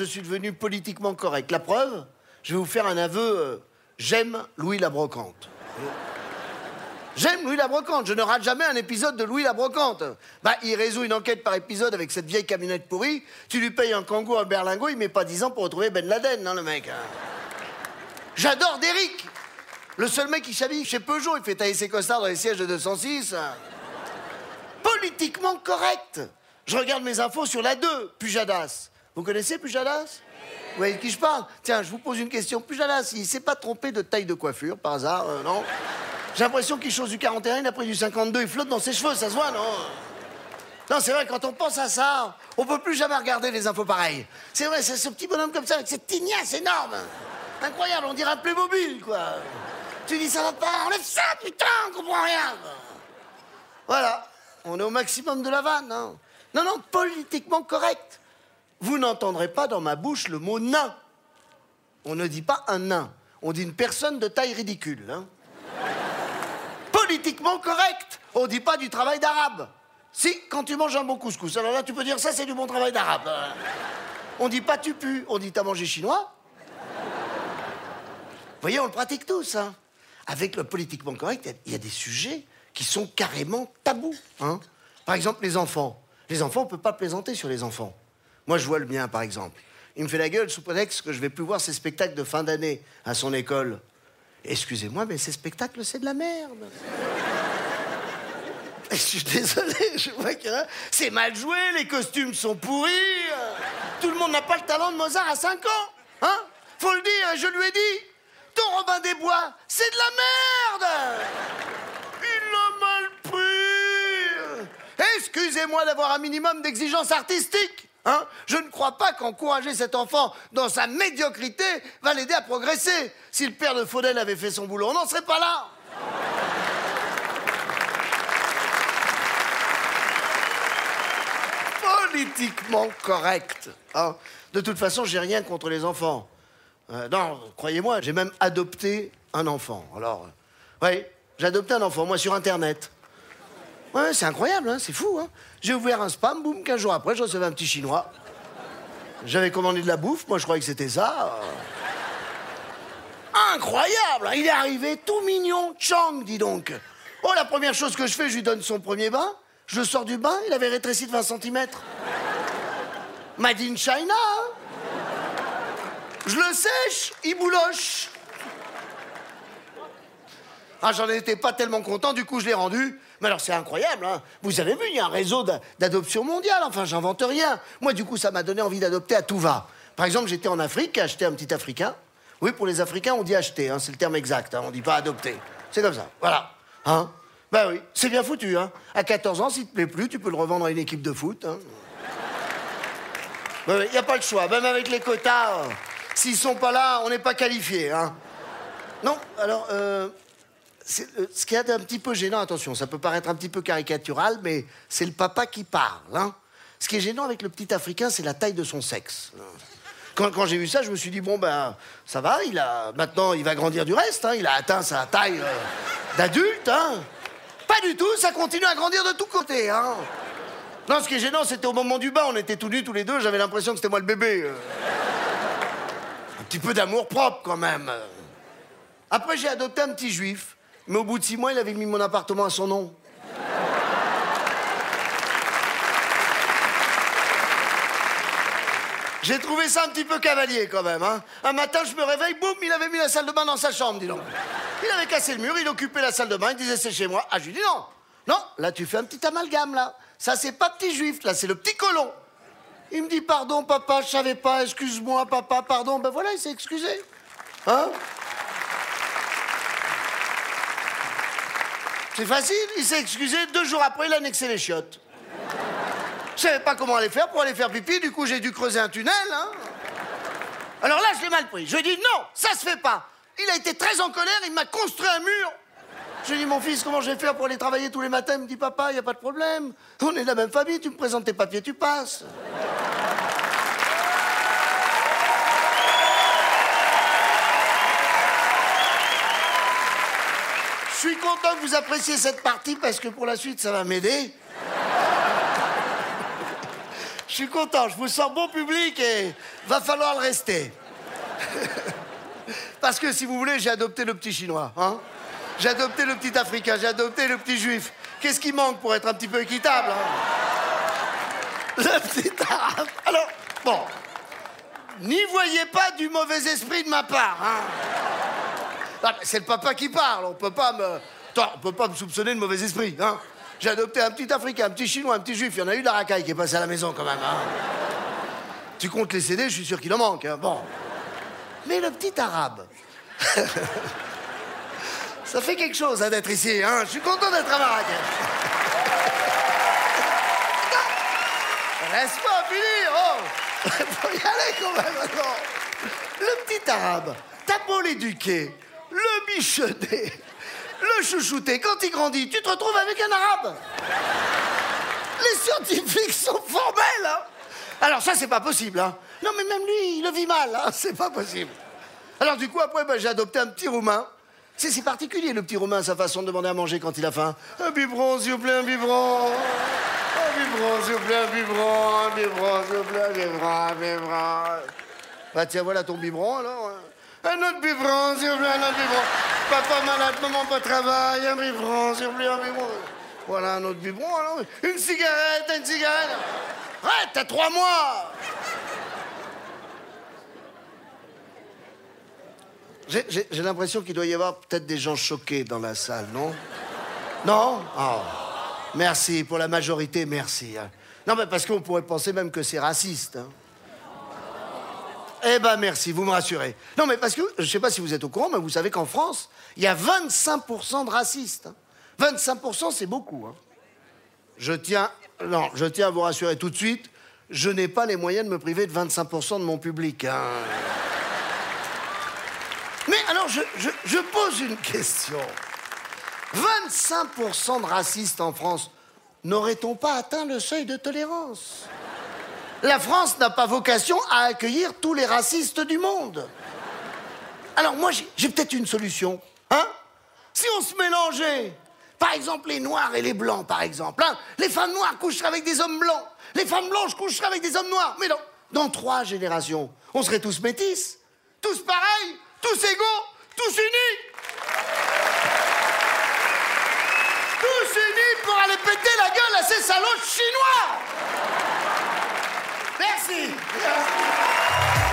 je suis devenu politiquement correct. La preuve, je vais vous faire un aveu. euh, J'aime Louis la Brocante. J'aime Louis la Brocante. Je ne rate jamais un épisode de Louis la Brocante. Bah, il résout une enquête par épisode avec cette vieille camionnette pourrie. Tu lui payes un kangourou, un berlingot, il met pas 10 ans pour retrouver Ben Laden, non, le mec. hein. J'adore Derrick. Le seul mec qui chaville chez Peugeot, il fait tailler ses costards dans les sièges de 206. Politiquement correct. Je regarde mes infos sur la 2, Pujadas. Vous connaissez Pujadas? Vous voyez de qui je parle? Tiens, je vous pose une question. Pujadas, il s'est pas trompé de taille de coiffure, par hasard, euh, non? J'ai l'impression qu'il chose du 41, il a pris du 52, il flotte dans ses cheveux, ça se voit, non? Non, c'est vrai, quand on pense à ça, on peut plus jamais regarder les infos pareilles. C'est vrai, c'est ce petit bonhomme comme ça, avec cette tignasse énorme. Incroyable, on dirait un Playmobil, quoi. Tu dis, ça va pas, enlève ça, putain, on comprend rien. Voilà, on est au maximum de la vanne. hein. Non, non, politiquement correct. Vous n'entendrez pas dans ma bouche le mot nain. On ne dit pas un nain, on dit une personne de taille ridicule. hein. Politiquement correct, on dit pas du travail d'arabe. Si, quand tu manges un bon couscous, alors là tu peux dire ça c'est du bon travail d'arabe. On dit pas tu pues, on dit t'as mangé chinois. Vous voyez, on le pratique tous. Hein. Avec le politiquement correct, il y a- des sujets qui sont carrément tabous. Hein. Par exemple, les enfants. Les enfants, on peut pas plaisanter sur les enfants. Moi, je vois le mien, par exemple. Il me fait la gueule sous prétexte que je vais plus voir ses spectacles de fin d'année à son école. Excusez-moi, mais ces spectacles, c'est de la merde. Je suis désolé, je vois qu'il a. C'est mal joué, les costumes sont pourris. Tout le monde n'a pas le talent de Mozart à 5 ans. Hein? Faut le dire, je lui ai dit. Ton Robin des Bois, c'est de la merde Il l'a mal pris Excusez-moi d'avoir un minimum d'exigence artistique. Hein? Je ne crois pas qu'encourager cet enfant dans sa médiocrité va l'aider à progresser. Si le père de Faudel avait fait son boulot, on n'en serait pas là. politiquement correct. hein. De toute façon, j'ai rien contre les enfants. Euh, non, croyez-moi, j'ai même adopté un enfant. Alors, oui, j'ai adopté un enfant, moi, sur Internet. Ouais, c'est incroyable, hein, c'est fou. Hein. J'ai ouvert un spam, boum, 15 jours après, je recevais un petit chinois. J'avais commandé de la bouffe, moi, je croyais que c'était ça. Incroyable hein, Il est arrivé tout mignon, Chang, dis donc. Oh, la première chose que je fais, je lui donne son premier bain. Je sors du bain, il avait rétréci de 20 cm. Made in China. hein. Je le sèche, il bouloche. Ah, j'en étais pas tellement content, du coup, je l'ai rendu. Mais alors, c'est incroyable, hein. Vous avez vu, il y a un réseau d'a- d'adoption mondiale. Enfin, j'invente rien. Moi, du coup, ça m'a donné envie d'adopter à tout va. Par exemple, j'étais en Afrique, acheté un petit Africain. Oui, pour les Africains, on dit acheter, hein, c'est le terme exact. hein, on dit pas adopter. C'est comme ça, voilà. Hein Bah oui, c'est bien foutu, hein. À 14 ans, s'il te plaît plus, tu peux le revendre à une équipe de foot. Hein. Il n'y a pas le choix. Même avec les quotas, euh, s'ils sont pas là, on n'est pas qualifié. Hein. Non, alors, euh, ce qui est un petit peu gênant, attention, ça peut paraître un petit peu caricatural, mais c'est le papa qui parle. Hein. Ce qui est gênant avec le petit Africain, c'est la taille de son sexe. Quand, j'ai vu ça, je me suis dit, bon, ben, ça va, maintenant, il va grandir du reste. hein, il a atteint sa taille euh, d'adulte. Hein. Pas du tout, ça continue à grandir de tous côtés. Non, ce qui est gênant, c'était au moment du bain, on était tous nus tous les deux, j'avais l'impression que c'était moi le bébé. euh. Un petit peu d'amour propre quand même. Après, j'ai adopté un petit juif, mais au bout de six mois, il avait mis mon appartement à son nom. J'ai trouvé ça un petit peu cavalier quand même. Hein. Un matin, je me réveille, boum, il avait mis la salle de bain dans sa chambre, dis donc. Il avait cassé le mur, il occupait la salle de bain, il disait c'est chez moi. Ah, je lui dis non. Non, là tu fais un petit amalgame là. Ça c'est pas petit juif, là c'est le petit colon. Il me dit pardon papa, je savais pas, excuse-moi papa, pardon. Ben voilà, il s'est excusé. Hein C'est facile, il s'est excusé, deux jours après il a annexé les chiottes. Je savais pas comment aller faire pour aller faire pipi, du coup j'ai dû creuser un tunnel. Hein. Alors là, je l'ai mal pris. Je lui ai dit non, ça se fait pas. Il a été très en colère, il m'a construit un mur. Je lui ai dit, mon fils, comment je vais faire pour aller travailler tous les matins? Il me dit, papa, il n'y a pas de problème. On est de la même famille, tu me présentes tes papiers, tu passes. Je suis content que vous appréciez cette partie parce que pour la suite, ça va m'aider. Je suis content, je vous sens bon public et va falloir le rester. Parce que si vous voulez, j'ai adopté le petit chinois. Hein j'ai adopté le petit africain, j'ai adopté le petit juif. Qu'est-ce qui manque pour être un petit peu équitable hein? Le petit arabe. Alors, bon, n'y voyez pas du mauvais esprit de ma part. Hein c'est le papa qui parle, on peut pas me... on peut pas me soupçonner de mauvais esprit. Hein j'ai adopté un petit Africain, un petit Chinois, un petit Juif. Il y en a eu de la racaille qui est passé à la maison quand même. Hein. tu comptes les CD, je suis sûr qu'il en manque. Hein. Bon. Mais le petit Arabe. Ça fait quelque chose hein, d'être ici. Hein. Je suis content d'être à Marrakech. Laisse-moi finir, oh Faut y aller quand même. Le petit arabe, t'as beau l'éduquer, le bichonner, le quand il grandit, tu te retrouves avec un arabe. Les scientifiques sont formels, hein Alors ça, c'est pas possible, hein Non, mais même lui, il le vit mal, hein C'est pas possible. Alors du coup, après, ben, j'ai adopté un petit roumain. C'est si particulier, le petit roumain, sa façon de demander à manger quand il a faim. Un biberon, s'il vous plaît, un biberon. Un biberon, s'il vous plaît, un biberon. Un biberon, s'il vous plaît, un biberon, un biberon. Bah tiens, voilà ton biberon, alors. Un autre biberon, s'il vous plaît, un autre biberon. Papa malade, maman pas travail, un biberon, s'il vous plaît, un biberon. Voilà un autre biberon, alors. Une cigarette, une cigarette. Ouais, t'as trois mois. J'ai l'impression qu'il doit y avoir peut-être des gens choqués dans la salle, non? Non? Oh. Merci, pour la majorité, merci. Hein. Non, mais parce qu'on pourrait penser même que c'est raciste. Hein. Eh ben merci, vous me rassurez. Non mais parce que, je ne sais pas si vous êtes au courant, mais vous savez qu'en France, il y a 25% de racistes. 25% hein. c'est beaucoup. Hein. Je tiens, non, je tiens à vous rassurer tout de suite, je n'ai pas les moyens de me priver de 25% de mon public. Hein. Mais alors je, je pose une question. 25% de racistes en France, n'aurait-on pas atteint le seuil de tolérance? La France n'a pas vocation à accueillir tous les racistes du monde. Alors moi, j'ai peut-être une solution. Hein? Si on se mélangeait, par exemple les noirs et les blancs, par exemple. Hein, les femmes noires coucheraient avec des hommes blancs. Les femmes blanches coucheraient avec des hommes noirs. Mais dans trois générations, on serait tous métis, tous pareils, tous égaux, tous unis. Tous unis pour aller péter la gueule à ces salauds chinois. Merci. Merci.